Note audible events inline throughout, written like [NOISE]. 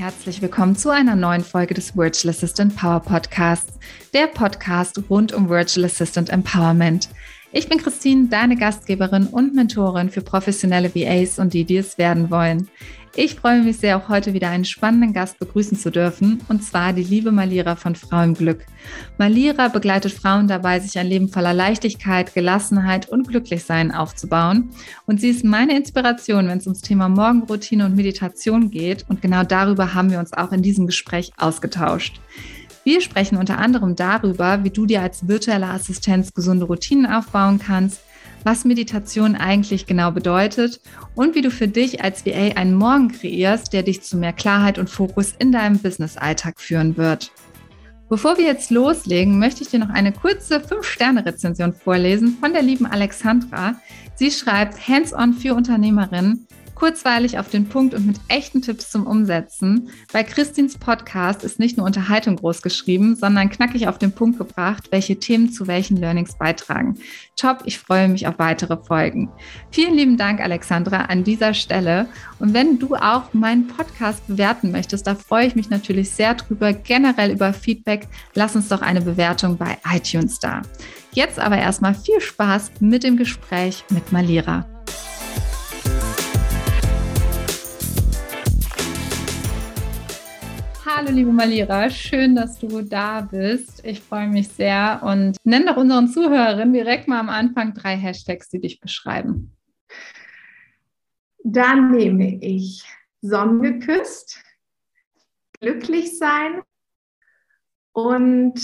Herzlich willkommen zu einer neuen Folge des Virtual Assistant Power Podcasts, der Podcast rund um Virtual Assistant Empowerment. Ich bin Christine, deine Gastgeberin und Mentorin für professionelle VAs und die, die es werden wollen. Ich freue mich sehr, auch heute wieder einen spannenden Gast begrüßen zu dürfen, und zwar die liebe Malira von Frau im Glück. Malira begleitet Frauen dabei, sich ein Leben voller Leichtigkeit, Gelassenheit und Glücklichsein aufzubauen. Und sie ist meine Inspiration, wenn es ums Thema Morgenroutine und Meditation geht. Und genau darüber haben wir uns auch in diesem Gespräch ausgetauscht. Wir sprechen unter anderem darüber, wie du dir als virtuelle Assistenz gesunde Routinen aufbauen kannst, was Meditation eigentlich genau bedeutet und wie du für dich als VA einen Morgen kreierst, der dich zu mehr Klarheit und Fokus in deinem Business-Alltag führen wird. Bevor wir jetzt loslegen, möchte ich dir noch eine kurze 5-Sterne-Rezension vorlesen von der lieben Alexandra. Sie schreibt Hands-on für Unternehmerinnen kurzweilig auf den Punkt und mit echten Tipps zum Umsetzen. Bei Christins Podcast ist nicht nur Unterhaltung groß geschrieben, sondern knackig auf den Punkt gebracht, welche Themen zu welchen Learnings beitragen. Top, ich freue mich auf weitere Folgen. Vielen lieben Dank, Alexandra, an dieser Stelle. Und wenn du auch meinen Podcast bewerten möchtest, da freue ich mich natürlich sehr drüber. Generell über Feedback, lass uns doch eine Bewertung bei iTunes da. Jetzt aber erstmal viel Spaß mit dem Gespräch mit Malira. Hallo liebe Malira, schön, dass du da bist. Ich freue mich sehr und nenn doch unseren Zuhörerinnen direkt mal am Anfang drei Hashtags, die dich beschreiben. Dann nehme ich Sonnengeküsst, glücklich sein und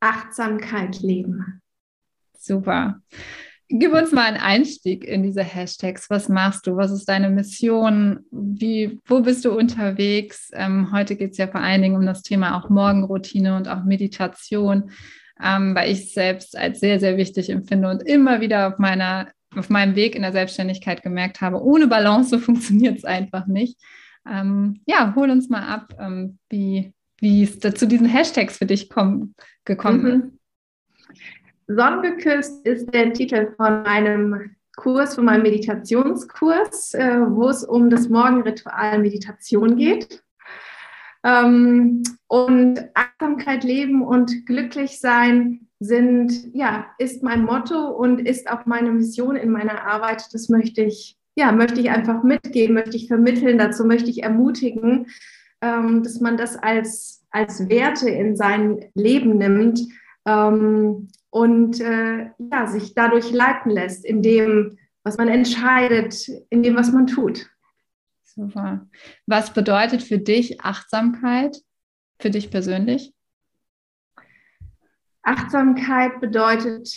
Achtsamkeit leben. Super. Gib uns mal einen Einstieg in diese Hashtags. Was machst du? Was ist deine Mission? Wie, wo bist du unterwegs? Ähm, heute geht es ja vor allen Dingen um das Thema auch Morgenroutine und auch Meditation, ähm, weil ich es selbst als sehr, sehr wichtig empfinde und immer wieder auf meiner, auf meinem Weg in der Selbstständigkeit gemerkt habe, ohne Balance [LAUGHS] funktioniert es einfach nicht. Ähm, ja, hol uns mal ab, ähm, wie, wie es zu diesen Hashtags für dich komm, gekommen mhm. ist. Sonnengeküsst ist der Titel von meinem Kurs, von meinem Meditationskurs, äh, wo es um das Morgenritual Meditation geht. Ähm, und Achtsamkeit leben und glücklich sein sind, ja, ist mein Motto und ist auch meine Mission in meiner Arbeit. Das möchte ich, ja, möchte ich einfach mitgeben, möchte ich vermitteln. Dazu möchte ich ermutigen, ähm, dass man das als, als Werte in sein Leben nimmt. Ähm, und äh, ja, sich dadurch leiten lässt, in dem, was man entscheidet, in dem, was man tut. Super. Was bedeutet für dich Achtsamkeit, für dich persönlich? Achtsamkeit bedeutet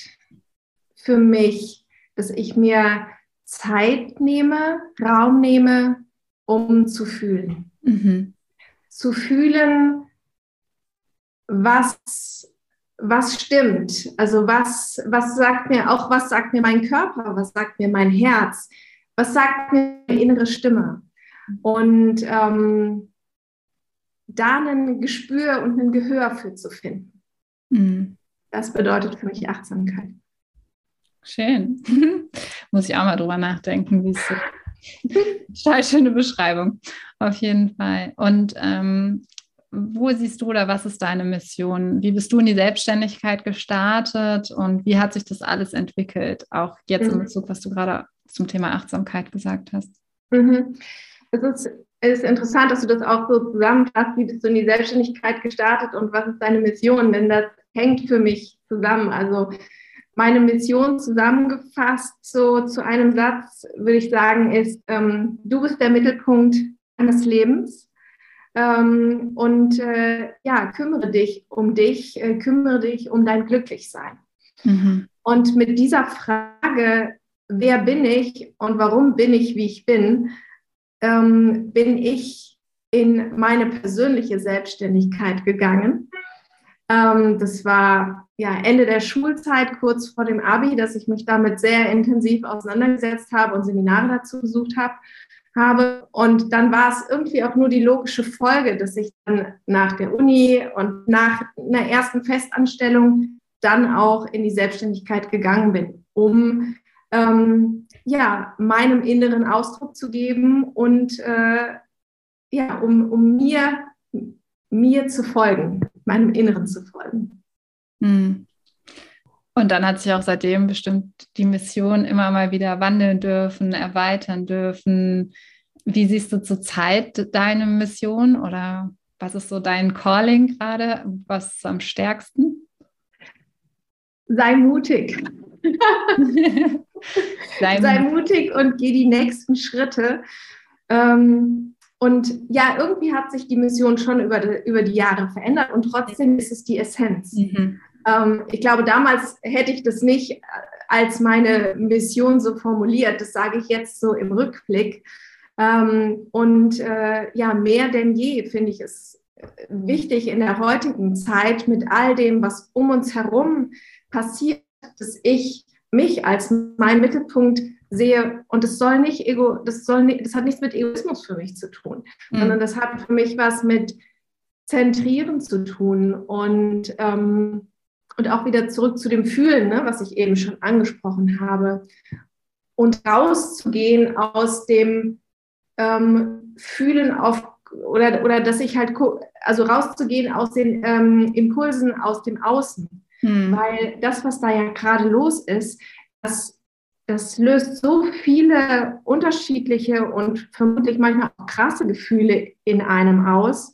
für mich, dass ich mir Zeit nehme, Raum nehme, um zu fühlen. Mhm. Zu fühlen, was was stimmt? Also was, was sagt mir auch, was sagt mir mein Körper, was sagt mir mein Herz, was sagt mir meine innere Stimme? Und ähm, da ein Gespür und ein Gehör für zu finden. Mhm. Das bedeutet für mich Achtsamkeit. Schön. [LAUGHS] Muss ich auch mal drüber nachdenken, wie es so. [LAUGHS] Total schöne Beschreibung, auf jeden Fall. Und ähm, wo siehst du oder was ist deine Mission? Wie bist du in die Selbstständigkeit gestartet und wie hat sich das alles entwickelt? Auch jetzt mhm. in Bezug, was du gerade zum Thema Achtsamkeit gesagt hast. Mhm. Es ist, ist interessant, dass du das auch so zusammenfasst. Wie bist du in die Selbstständigkeit gestartet und was ist deine Mission? Denn das hängt für mich zusammen. Also meine Mission zusammengefasst so zu einem Satz würde ich sagen ist, ähm, du bist der Mittelpunkt deines Lebens ähm, und äh, ja, kümmere dich um dich, äh, kümmere dich um dein Glücklichsein. Mhm. Und mit dieser Frage, wer bin ich und warum bin ich, wie ich bin, ähm, bin ich in meine persönliche Selbstständigkeit gegangen. Ähm, das war ja Ende der Schulzeit, kurz vor dem Abi, dass ich mich damit sehr intensiv auseinandergesetzt habe und Seminare dazu besucht habe habe. Und dann war es irgendwie auch nur die logische Folge, dass ich dann nach der Uni und nach einer ersten Festanstellung dann auch in die Selbstständigkeit gegangen bin, um ähm, ja, meinem inneren Ausdruck zu geben und äh, ja, um, um mir, mir zu folgen, meinem Inneren zu folgen. Hm. Und dann hat sich auch seitdem bestimmt die Mission immer mal wieder wandeln dürfen, erweitern dürfen. Wie siehst du zurzeit deine Mission oder was ist so dein Calling gerade? Was ist am stärksten? Sei mutig. [LAUGHS] Sei, Sei, mutig und geh die nächsten Schritte. Ähm, und ja, irgendwie hat sich die Mission schon über die, über die Jahre verändert und trotzdem ist es die Essenz. Mhm. Ähm, ich glaube, damals hätte ich das nicht als meine Mission so formuliert. Das sage ich jetzt so im Rückblick. Ähm, und äh, ja, mehr denn je finde ich es wichtig in der heutigen Zeit mit all dem, was um uns herum passiert, dass ich mich als mein Mittelpunkt sehe und das soll nicht ego, das soll nicht, das hat nichts mit Egoismus für mich zu tun, mhm. sondern das hat für mich was mit Zentrieren zu tun und ähm, und auch wieder zurück zu dem Fühlen, ne, was ich eben schon angesprochen habe. Und rauszugehen aus dem ähm, Fühlen auf, oder, oder dass ich halt, also rauszugehen aus den ähm, Impulsen aus dem Außen. Hm. Weil das, was da ja gerade los ist, das, das löst so viele unterschiedliche und vermutlich manchmal auch krasse Gefühle in einem aus.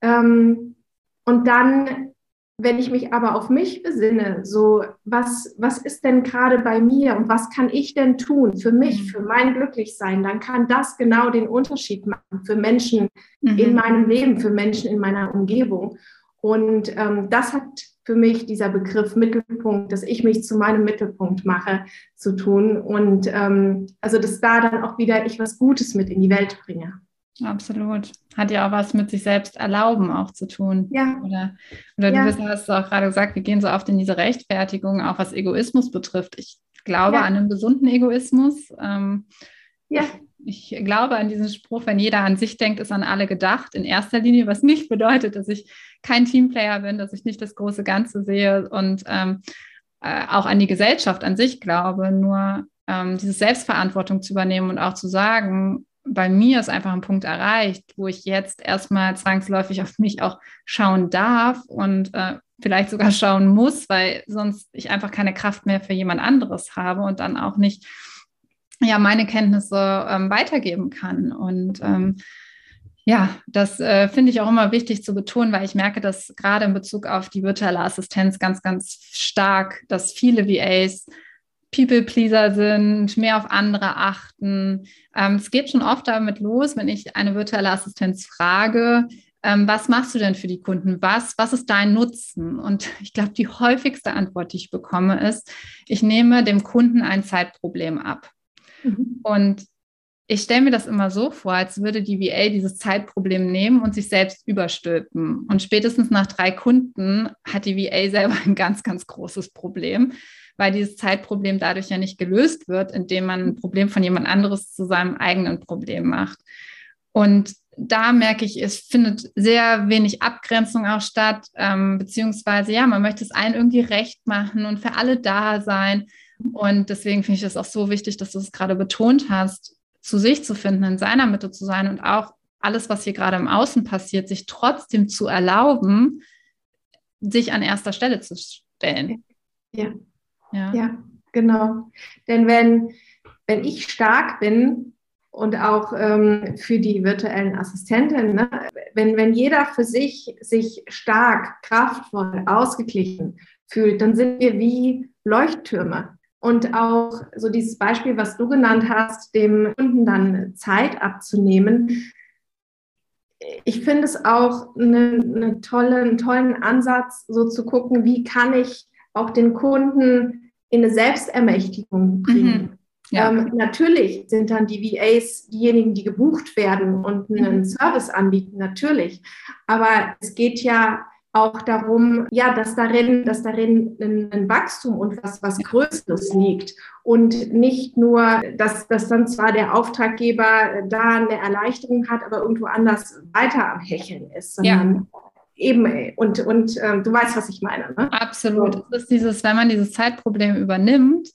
Ähm, und dann wenn ich mich aber auf mich besinne, so was, was ist denn gerade bei mir und was kann ich denn tun für mich, mhm. für mein Glücklichsein, dann kann das genau den Unterschied machen für Menschen mhm. in meinem Leben, für Menschen in meiner Umgebung. Und ähm, das hat für mich dieser Begriff Mittelpunkt, dass ich mich zu meinem Mittelpunkt mache, zu tun. Und ähm, also, dass da dann auch wieder ich was Gutes mit in die Welt bringe. Absolut. Hat ja auch was mit sich selbst erlauben auch zu tun. Ja. Oder, oder ja. du bist, hast auch gerade gesagt, wir gehen so oft in diese Rechtfertigung, auch was Egoismus betrifft. Ich glaube ja. an einen gesunden Egoismus. Ähm, ja. Ich, ich glaube an diesen Spruch, wenn jeder an sich denkt, ist an alle gedacht, in erster Linie, was nicht bedeutet, dass ich kein Teamplayer bin, dass ich nicht das große Ganze sehe und ähm, äh, auch an die Gesellschaft an sich glaube, nur ähm, diese Selbstverantwortung zu übernehmen und auch zu sagen, bei mir ist einfach ein Punkt erreicht, wo ich jetzt erstmal zwangsläufig auf mich auch schauen darf und äh, vielleicht sogar schauen muss, weil sonst ich einfach keine Kraft mehr für jemand anderes habe und dann auch nicht ja meine Kenntnisse ähm, weitergeben kann. Und ähm, ja, das äh, finde ich auch immer wichtig zu betonen, weil ich merke, dass gerade in Bezug auf die virtuelle Assistenz ganz, ganz stark, dass viele VAs People-Pleaser sind, mehr auf andere achten. Ähm, es geht schon oft damit los, wenn ich eine virtuelle Assistenz frage, ähm, was machst du denn für die Kunden? Was, was ist dein Nutzen? Und [LAUGHS] ich glaube, die häufigste Antwort, die ich bekomme, ist, ich nehme dem Kunden ein Zeitproblem ab. Mhm. Und ich stelle mir das immer so vor, als würde die VA dieses Zeitproblem nehmen und sich selbst überstülpen. Und spätestens nach drei Kunden hat die VA selber [LAUGHS] ein ganz, ganz großes Problem, weil dieses Zeitproblem dadurch ja nicht gelöst wird, indem man ein Problem von jemand anderes zu seinem eigenen Problem macht. Und da merke ich, es findet sehr wenig Abgrenzung auch statt, ähm, beziehungsweise ja, man möchte es allen irgendwie recht machen und für alle da sein. Und deswegen finde ich es auch so wichtig, dass du es gerade betont hast, zu sich zu finden, in seiner Mitte zu sein und auch alles, was hier gerade im Außen passiert, sich trotzdem zu erlauben, sich an erster Stelle zu stellen. Ja. Ja, ja genau. Denn wenn, wenn ich stark bin und auch ähm, für die virtuellen Assistenten, ne, wenn, wenn jeder für sich sich stark, kraftvoll, ausgeglichen fühlt, dann sind wir wie Leuchttürme. Und auch so dieses Beispiel, was du genannt hast, dem Kunden dann Zeit abzunehmen. Ich finde es auch eine, eine tolle, einen tollen Ansatz, so zu gucken, wie kann ich auch den Kunden in eine Selbstermächtigung bringen. Mhm. Ja. Ähm, natürlich sind dann die VAs diejenigen, die gebucht werden und einen mhm. Service anbieten, natürlich. Aber es geht ja auch darum, ja, dass darin, dass darin ein, ein Wachstum und was, was Größeres liegt. Und nicht nur, dass, dass dann zwar der Auftraggeber da eine Erleichterung hat, aber irgendwo anders weiter am Hecheln ist, sondern ja eben, und, und äh, du weißt, was ich meine. Ne? Absolut. Es ist dieses, wenn man dieses Zeitproblem übernimmt,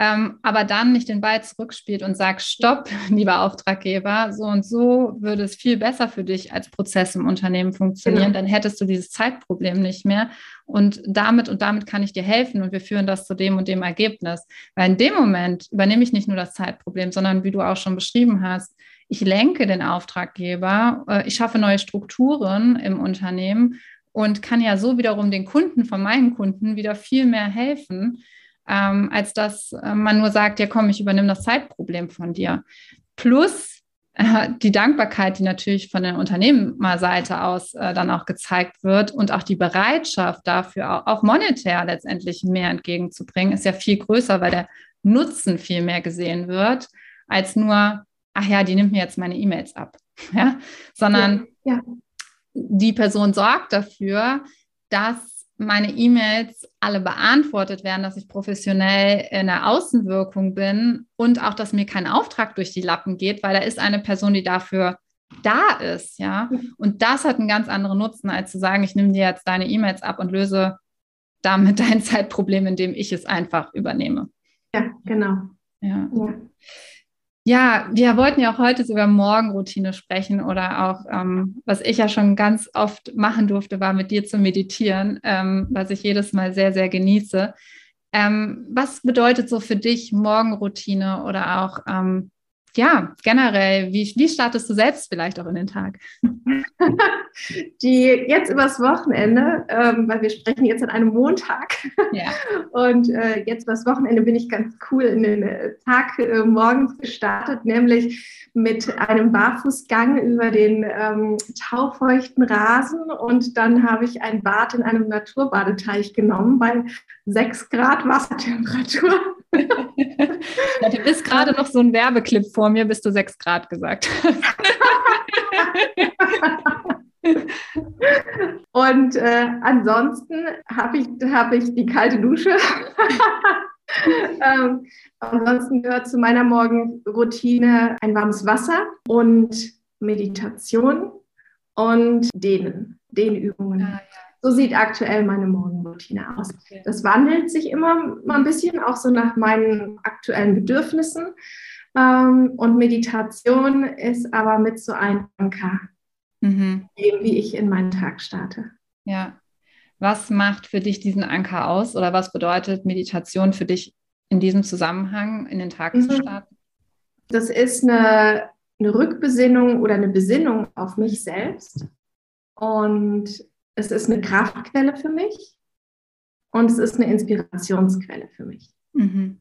ähm, aber dann nicht den Ball zurückspielt und sagt, stopp, [LAUGHS] lieber Auftraggeber, so und so würde es viel besser für dich als Prozess im Unternehmen funktionieren, genau. dann hättest du dieses Zeitproblem nicht mehr. Und damit und damit kann ich dir helfen und wir führen das zu dem und dem Ergebnis. Weil in dem Moment übernehme ich nicht nur das Zeitproblem, sondern wie du auch schon beschrieben hast, ich lenke den Auftraggeber, äh, ich schaffe neue Strukturen im Unternehmen und kann ja so wiederum den Kunden von meinen Kunden wieder viel mehr helfen, ähm, als dass äh, man nur sagt, ja komm, ich übernehme das Zeitproblem von dir. Plus äh, die Dankbarkeit, die natürlich von der Unternehmerseite aus dann auch gezeigt wird und auch die Bereitschaft dafür, auch monetär letztendlich mehr entgegenzubringen, ist ja viel größer, weil der Nutzen viel mehr gesehen wird, als nur, ach ja, die nimmt mir jetzt meine E-Mails ab. [LAUGHS] Ja? Sondern ja, ja. die Person sorgt dafür, dass meine E-Mails alle beantwortet werden, dass ich professionell in der Außenwirkung bin und auch, dass mir kein Auftrag durch die Lappen geht, weil da ist eine Person, die dafür da ist, ja. Und das hat einen ganz anderen Nutzen, als zu sagen, ich nehme dir jetzt deine E-Mails ab und löse damit [LAUGHS] dein Zeitproblem, indem ich es einfach übernehme. Ja, genau. Ja. ja. Ja, wir wollten ja auch heute über Morgenroutine sprechen oder auch, ähm, was ich ja schon ganz oft machen durfte, war mit dir zu meditieren, ähm, was ich jedes Mal sehr, sehr genieße. Ähm, was bedeutet so für dich Morgenroutine oder auch ähm, ja, generell, wie, wie startest du selbst vielleicht auch in den Tag? [LAUGHS] Die jetzt übers Wochenende, ähm, weil wir sprechen jetzt an einem Montag. Ja. [LAUGHS] Und äh, jetzt übers Wochenende bin ich ganz cool in den äh, Tag äh, morgens gestartet, nämlich mit einem Barfußgang über den ähm, taufeuchten Rasen. Und dann habe ich ein Bad in einem Naturbadeteich genommen bei 6 Grad Wassertemperatur. Ja, du bist gerade noch so ein Werbeclip vor mir, bis du sechs Grad gesagt Und äh, ansonsten habe ich, hab ich die kalte Dusche. [LAUGHS] ähm, ansonsten gehört zu meiner Morgenroutine ein warmes Wasser und Meditation und Dehnen, Dehnübungen. Ah, ja. So sieht aktuell meine Morgenroutine aus. Das wandelt sich immer mal ein bisschen, auch so nach meinen aktuellen Bedürfnissen. Ähm, und Meditation ist aber mit so ein Anker, mhm. wie ich in meinen Tag starte. Ja. Was macht für dich diesen Anker aus oder was bedeutet Meditation für dich in diesem Zusammenhang in den Tag mhm. zu starten? Das ist eine, eine Rückbesinnung oder eine Besinnung auf mich selbst. Und es ist eine Kraftquelle für mich und es ist eine Inspirationsquelle für mich. Mhm.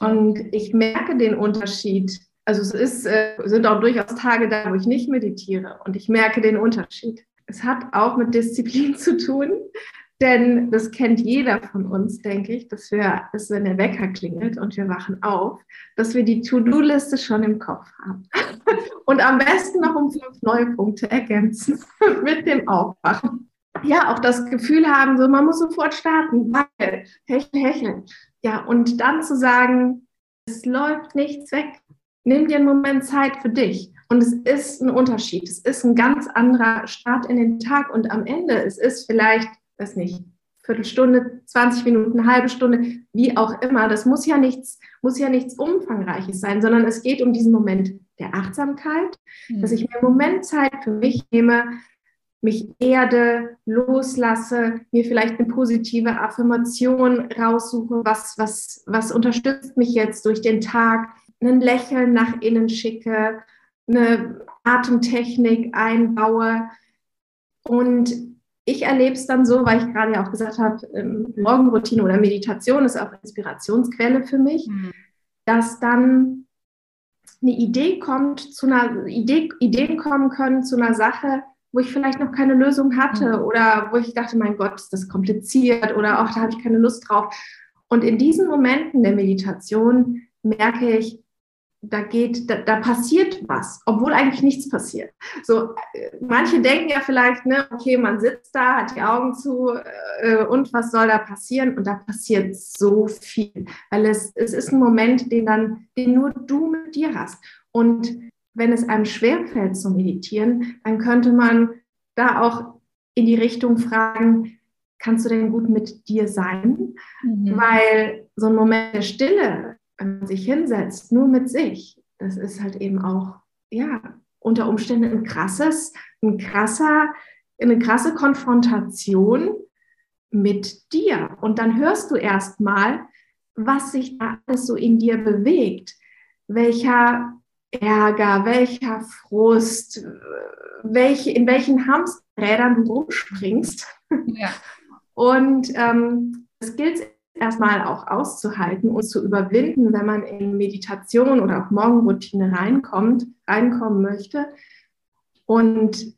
Und ich merke den Unterschied. Also es ist, äh, sind auch durchaus Tage da, wo ich nicht meditiere und ich merke den Unterschied. Es hat auch mit Disziplin [LAUGHS] zu tun, denn das kennt jeder von uns, denke ich, dass wir, dass wenn der Wecker klingelt und wir wachen auf, dass wir die To-Do-Liste schon im Kopf haben. [LAUGHS] Und am besten noch um fünf neue Punkte ergänzen [LAUGHS] mit dem Aufwachen. Ja, auch das Gefühl haben, so man muss sofort starten, weil, hecheln, hecheln. Ja, und dann zu sagen, es läuft nichts weg. Nimm dir einen Moment Zeit für dich. Und es ist ein Unterschied. Es ist ein ganz anderer Start in den Tag. Und am Ende, es ist vielleicht weiß nicht, Viertelstunde, 20 Minuten, eine halbe Stunde, wie auch immer. Das muss ja nichts, muss ja nichts Umfangreiches sein, sondern es geht um diesen Moment der Achtsamkeit, mhm. dass ich mir einen Moment Zeit für mich nehme, mich erde, loslasse, mir vielleicht eine positive Affirmation raussuche, was, was, was unterstützt mich jetzt durch den Tag, ein Lächeln nach innen schicke, eine Atemtechnik einbaue und ich erlebe es dann so, weil ich gerade ja auch gesagt habe, ähm, Morgenroutine oder Meditation ist auch Inspirationsquelle für mich, mhm. dass dann eine Idee kommt, zu einer Idee, Ideen kommen können zu einer Sache, wo ich vielleicht noch keine Lösung hatte mhm. oder wo ich dachte, mein Gott, ist das kompliziert oder auch da habe ich keine Lust drauf. Und in diesen Momenten der Meditation merke ich, da geht, da, da, passiert was, obwohl eigentlich nichts passiert. So, äh, manche denken ja vielleicht, ne, okay, man sitzt da, hat die Augen zu äh, und was soll da passieren? Und da passiert so viel, weil es, es ist ein Moment, den dann, den nur du mit dir hast. Und wenn es einem schwerfällt zu meditieren, dann könnte man da auch in die Richtung fragen, kannst du denn gut mit dir sein? Mhm. Weil so ein Moment der Stille, man sich hinsetzt, nur mit sich, das ist halt eben auch, ja, unter Umständen ein krasses, ein krasser, eine krasse Konfrontation mit dir. Und dann hörst du erst mal, was sich da alles so in dir bewegt, welcher Ärger, welcher Frust, welche, in welchen Hamsterrädern du rumspringst. Ja. Und ähm, es gilt erstmal auch auszuhalten und zu überwinden, wenn man in Meditation oder auch Morgenroutine reinkommt, reinkommen möchte. Und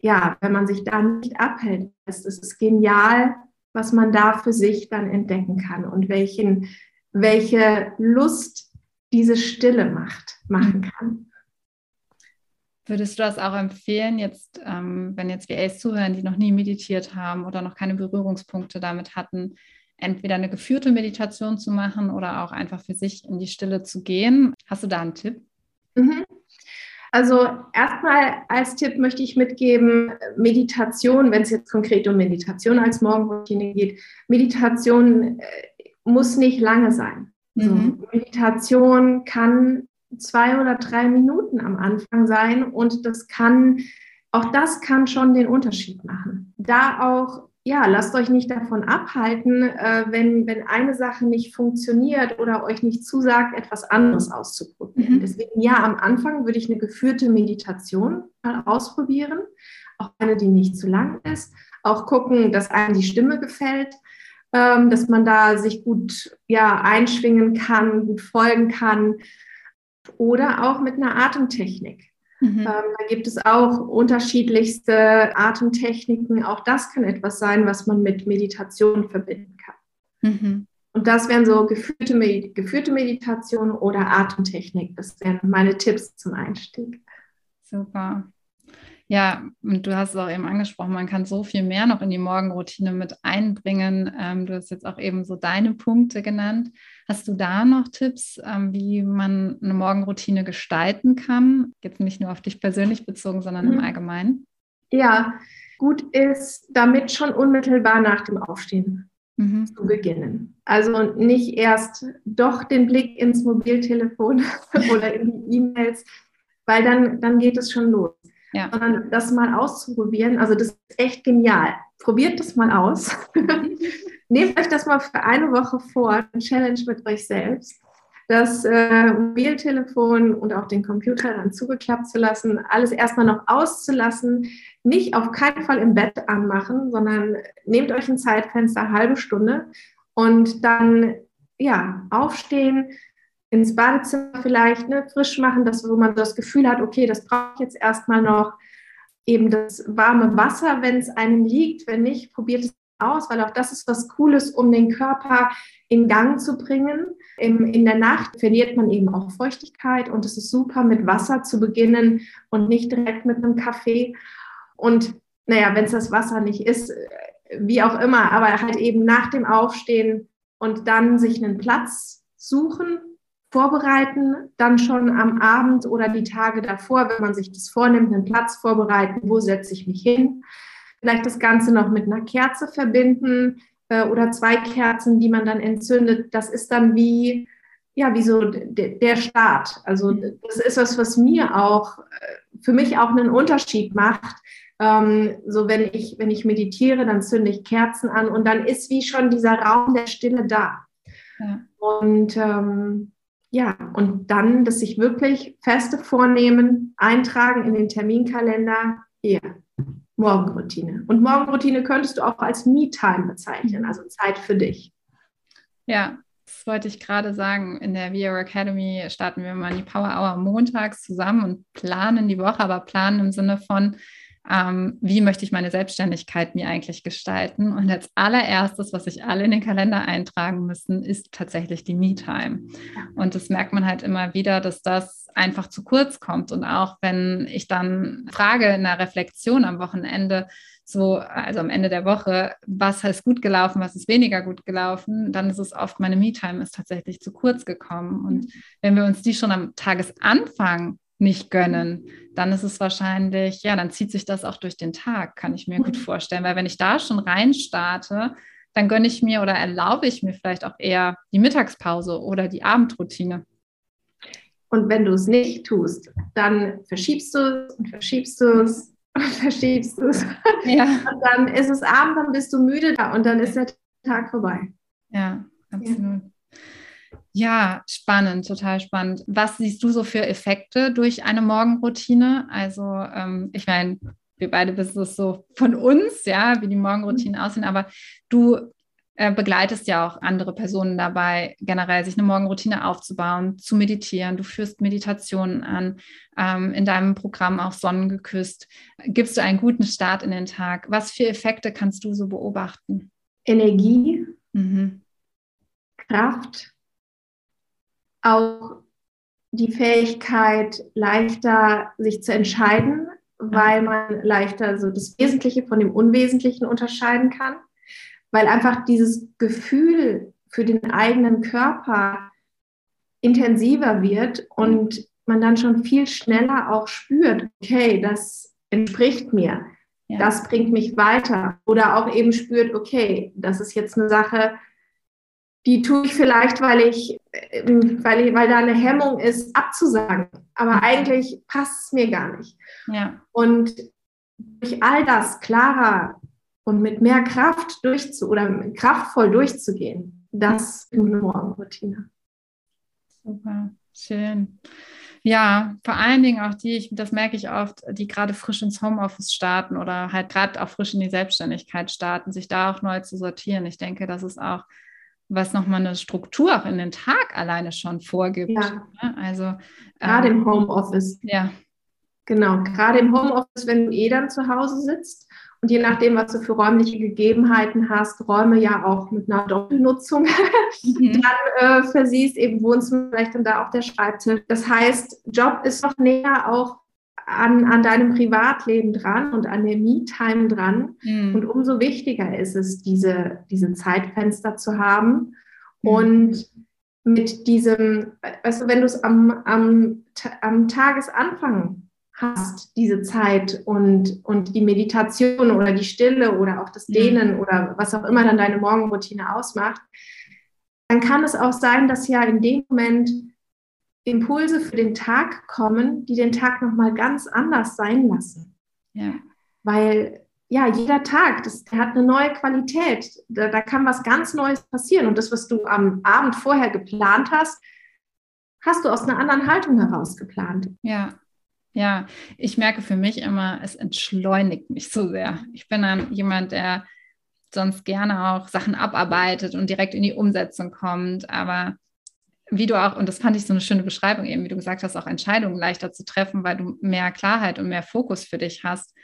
ja, wenn man sich da nicht abhält, ist es genial, was man da für sich dann entdecken kann und welchen, welche Lust diese Stille macht, machen mhm. kann. Würdest du das auch empfehlen, jetzt, ähm, wenn jetzt VAs zuhören, die noch nie meditiert haben oder noch keine Berührungspunkte damit hatten, entweder eine geführte Meditation zu machen oder auch einfach für sich in die Stille zu gehen? Hast du da einen Tipp? Mhm. Also erstmal als Tipp möchte ich mitgeben, Meditation, wenn es jetzt konkret um Meditation als Morgenroutine geht, Meditation äh, muss nicht lange sein. Mhm. So, Meditation kann zwei oder drei Minuten am Anfang sein und das kann, auch das kann schon den Unterschied machen. Da auch, ja, lasst euch nicht davon abhalten, äh, wenn, wenn eine Sache nicht funktioniert oder euch nicht zusagt, etwas anderes auszuprobieren. Mhm. Deswegen, ja, am Anfang würde ich eine geführte Meditation mal ausprobieren, auch eine, die nicht zu lang ist. Auch gucken, dass einem die Stimme gefällt ähm, dass man da sich gut ja, einschwingen kann, gut folgen kann oder auch mit einer Atemtechnik. Mhm. Ähm, da gibt es auch unterschiedlichste Atemtechniken. Auch das kann etwas sein, was man mit Meditation verbinden kann. Mhm. Und das wären so geführte, Med geführte Meditation oder Atemtechnik. Das wären meine Tipps zum Einstieg. Super. Ja, und du hast es auch eben angesprochen, man kann so viel mehr noch in die Morgenroutine mit einbringen. Ähm, du hast jetzt auch eben so deine Punkte genannt. Hast du da noch Tipps, ähm, wie man eine Morgenroutine gestalten kann? Jetzt nicht nur auf dich persönlich bezogen, sondern mhm. im Allgemeinen. Ja, gut ist, damit schon unmittelbar nach dem Aufstehen mhm. zu beginnen. Also nicht erst doch den Blick ins Mobiltelefon [LAUGHS] oder in die E-Mails, weil dann, dann geht es schon los ja. sondern das mal auszuprobieren. Also das ist echt genial. Probiert das mal aus. [LAUGHS] Nehmt euch das mal für eine Woche vor, eine Challenge mit euch selbst, das äh, Mobiltelefon und auch den Computer dann zugeklappt zu lassen, alles erstmal noch auszulassen, nicht auf keinen Fall im Bett anmachen, sondern nehmt euch ein Zeitfenster, halbe Stunde und dann ja, aufstehen, ins Badezimmer vielleicht ne, frisch machen, dass, wo man das Gefühl hat, okay, das brauche ich jetzt erstmal noch. Eben das warme Wasser, wenn es einem liegt, wenn nicht, probiert es aus, weil auch das ist was Cooles, um den Körper in Gang zu bringen. Im, in der Nacht verliert man eben auch Feuchtigkeit und es ist super, mit Wasser zu beginnen und nicht direkt mit einem Kaffee. Und naja, wenn es das Wasser nicht ist, wie auch immer, aber halt eben nach dem Aufstehen und dann sich einen Platz suchen, vorbereiten, dann schon am Abend oder die Tage davor, wenn man sich das vornimmt, einen Platz vorbereiten, wo setze ich mich hin. Vielleicht das Ganze noch mit einer Kerze verbinden äh, oder zwei Kerzen, die man dann entzündet. Das ist dann wie, ja, wie so der Start. Also das ist was, was mir auch, äh, für mich auch einen Unterschied macht. Ähm, so wenn ich, wenn ich meditiere, dann zünde ich Kerzen an und dann ist wie schon dieser Raum der Stille da. Ja. Und ähm, ja, und dann das sich wirklich feste vornehmen, eintragen in den Terminkalender, hier, Morgenroutine. Und Morgenroutine könntest du auch als Me-Time bezeichnen, also Zeit für dich. Ja, das wollte ich gerade sagen. In der VR Academy starten wir mal die Power Hour montags zusammen und planen die Woche, aber planen im Sinne von, ähm, wie möchte ich meine Selbstständigkeit mir eigentlich gestalten. Und als allererstes, was sich alle in den Kalender eintragen müssen, ist tatsächlich die Me-Time. Und das merkt man halt immer wieder, dass das einfach zu kurz kommt. Und auch wenn ich dann frage in der Reflexion am Wochenende, so, also am Ende der Woche, was ist gut gelaufen, was ist weniger gut gelaufen, dann ist es oft, meine Me-Time ist tatsächlich zu kurz gekommen. Und wenn wir uns die schon am Tagesanfang nicht gönnen, dann ist es wahrscheinlich, ja, dann zieht sich das auch durch den Tag, kann ich mir gut mhm. vorstellen. Weil wenn ich da schon rein starte, dann gönne ich mir oder erlaube ich mir vielleicht auch eher die Mittagspause oder die Abendroutine. Und wenn du es nicht tust, dann verschiebst du es und verschiebst du es und [LAUGHS] verschiebst du es. Ja. Und dann ist es Abend, dann bist du müde da und dann ist der Tag vorbei. Ja, absolut. Ja. Ja, spannend, total spannend. Was siehst du so für Effekte durch eine Morgenroutine? Also, ähm, ich meine, wir beide wissen es so von uns, ja, wie die Morgenroutinen aussehen, aber du äh, begleitest ja auch andere Personen dabei, generell sich eine Morgenroutine aufzubauen, zu meditieren. Du führst Meditationen an, ähm, in deinem Programm auch Sonnengeküsst. Gibst du einen guten Start in den Tag? Was für Effekte kannst du so beobachten? Energie, mhm. Kraft, auch die Fähigkeit, leichter sich zu entscheiden, weil man leichter so das Wesentliche von dem Unwesentlichen unterscheiden kann, weil einfach dieses Gefühl für den eigenen Körper intensiver wird und man dann schon viel schneller auch spürt, okay, das entspricht mir, ja. das bringt mich weiter. Oder auch eben spürt, okay, das ist jetzt eine Sache, die tue ich vielleicht, weil ich, ähm, weil ich, weil da eine Hemmung ist, abzusagen. Aber eigentlich passt es mir gar nicht. Ja. Und durch all das klarer und mit mehr Kraft durchzu oder kraftvoll durchzugehen, das ist eine Morgenroutine. Super, schön. Ja, vor allen Dingen auch die, ich, das merke ich oft, die gerade frisch ins Homeoffice starten oder halt gerade auch frisch in die Selbstständigkeit starten, sich da auch neu zu sortieren. Ich denke, das ist auch was nochmal eine Struktur auch in den Tag alleine schon vorgibt. Ja. Ne? Also gerade ähm, im Homeoffice. Ja. Genau, gerade im Homeoffice, wenn du eh dann zu Hause sitzt und je nachdem, was du für räumliche Gegebenheiten hast, Räume ja auch mit einer Doppelnutzung [LAUGHS] mhm. dann äh, versiehst, eben Wohnzimmer, vielleicht dann da auch der Schreibtisch. Das heißt, Job ist noch näher auch an, an deinem Privatleben dran und an der Me-Time dran. Mhm. Und umso wichtiger ist es, diese, diese Zeitfenster zu haben. Mhm. Und mit diesem, weißt du, wenn du es am, am, am Tagesanfang hast, diese Zeit und, und die Meditation oder die Stille oder auch das mhm. Dehnen mhm. oder was auch immer dann deine Morgenroutine ausmacht, dann kann es auch sein, dass ja in dem Moment Impulse für den Tag kommen, die den Tag nochmal ganz anders sein lassen. Ja. Weil ja, jeder Tag, das, der hat eine neue Qualität. Da, da kann was ganz Neues passieren. Und das, was du am Abend vorher geplant hast, hast du aus einer anderen Haltung heraus geplant. Ja, ja, ich merke für mich immer, es entschleunigt mich so sehr. Ich bin dann jemand, der sonst gerne auch Sachen abarbeitet und direkt in die Umsetzung kommt. Aber wie du auch, und das fand ich so eine schöne Beschreibung eben, wie du gesagt hast, auch Entscheidungen leichter zu treffen, weil du mehr Klarheit und mehr Fokus für dich hast,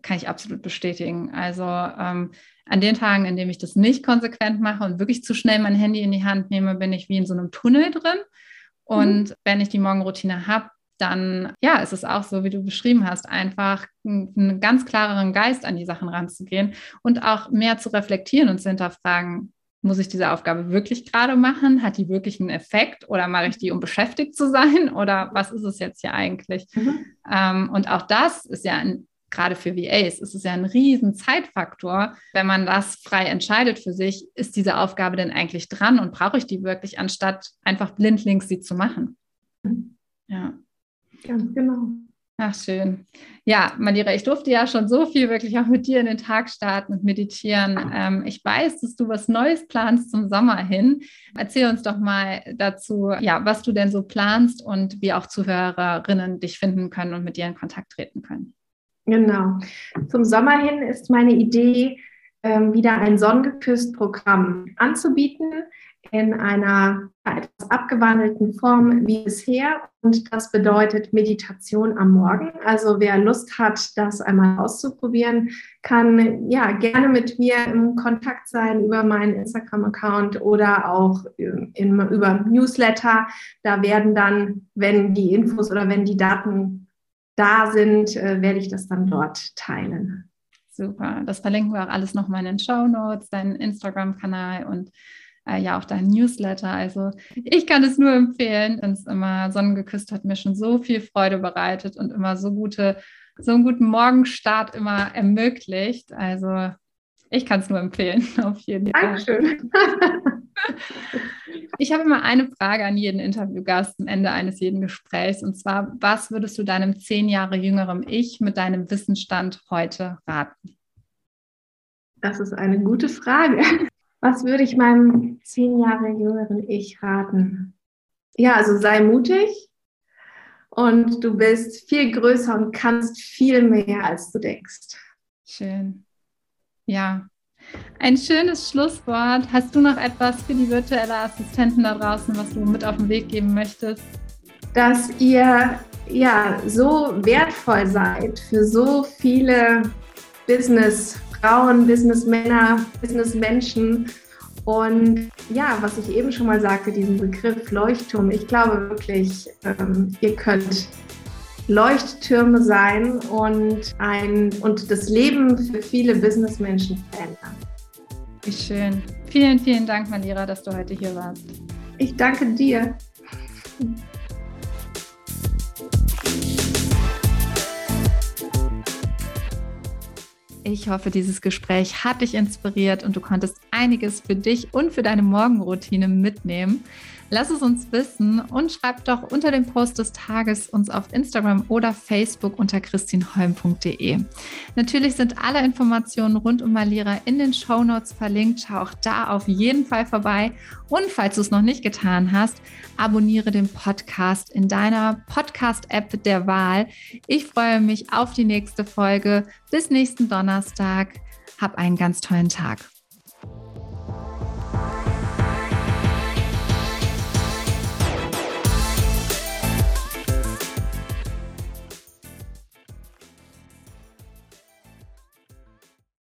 kann ich absolut bestätigen. Also ähm, an den Tagen, in denen ich das nicht konsequent mache und wirklich zu schnell mein Handy in die Hand nehme, bin ich wie in so einem Tunnel drin. Und mhm. wenn ich die Morgenroutine habe, dann ja, ist es auch so, wie du beschrieben hast, einfach einen ganz klareren Geist an die Sachen ranzugehen und auch mehr zu reflektieren und zu hinterfragen, muss ich diese Aufgabe wirklich gerade machen? Hat die wirklich einen Effekt oder mache ich die, um beschäftigt zu sein? [LAUGHS] Oder was ist es jetzt hier eigentlich? Mhm. Ähm, und auch das ist ja ein, gerade für VAs, ist es ja ein riesen Zeitfaktor. Wenn man das frei entscheidet für sich, ist diese Aufgabe denn eigentlich dran und brauche ich die wirklich, anstatt einfach blindlings sie zu machen? Mhm. Ja. Ganz genau. Ach, schön. Ja, Manira, ich durfte ja schon so viel wirklich auch mit dir in den Tag starten und meditieren. Ähm, ich weiß, dass du was Neues planst zum Sommer hin. Erzähl uns doch mal dazu, ja, was du denn so planst und wie auch Zuhörerinnen dich finden können und mit dir in Kontakt treten können. Genau. Zum Sommer hin ist meine Idee, ähm, wieder ein Sonnengeküsst-Programm anzubieten in einer etwas abgewandelten Form wie bisher. Und das bedeutet Meditation am Morgen. Also wer Lust hat, das einmal auszuprobieren, kann ja gerne mit mir im Kontakt sein über meinen Instagram-Account oder auch in, über Newsletter. Da werden dann, wenn die Infos oder wenn die Daten da sind, äh, werde ich das dann dort teilen. Super. Das verlinken wir auch alles nochmal in den Show Notes, deinen Instagram-Kanal und äh, ja auch deinen Newsletter. Also ich kann es nur empfehlen. Und es immer Sonnengeküsst hat mir schon so viel Freude bereitet und immer so gute, so einen guten Morgenstart immer ermöglicht. Also ich kann es nur empfehlen, [LAUGHS] auf jeden Fall. Dankeschön. [LAUGHS] Ich habe immer eine Frage an jeden Interviewgast am Ende eines jeden Gesprächs. Und zwar, was würdest du deinem zehn Jahre jüngerem Ich mit deinem Wissensstand heute raten? Das ist eine gute Frage. Was würde ich meinem zehn Jahre jüngeren Ich raten? Ja, also sei mutig und du bist viel größer und kannst viel mehr, als du denkst. Schön. Ja, ein schönes Schlusswort. Hast du noch etwas für die virtuelle Assistenten da draußen, was du mit auf den Weg geben möchtest? Dass ihr ja so wertvoll seid für so viele Businessfrauen, Businessmänner, Businessmenschen. Und ja, was ich eben schon mal sagte, diesen Begriff Leuchtturm, ich glaube wirklich, ähm, ihr könnt Leuchttürme sein und, ein, und das Leben für viele Businessmenschen verändern. Wie schön. Vielen, vielen Dank, Malira, dass du heute hier warst. Ich danke dir. Ich hoffe, dieses Gespräch hat dich inspiriert und du konntest einiges für dich und für deine Morgenroutine mitnehmen. Lass es uns wissen und schreib doch unter dem Post des Tages uns auf Instagram oder Facebook unter christinholm.de. Natürlich sind alle Informationen rund um Malira in den Show Notes verlinkt. Schau auch da auf jeden Fall vorbei. Und falls du es noch nicht getan hast, abonniere den Podcast in deiner Podcast-App der Wahl. Ich freue mich auf die nächste Folge. Bis nächsten Donnerstag. Hab einen ganz tollen Tag.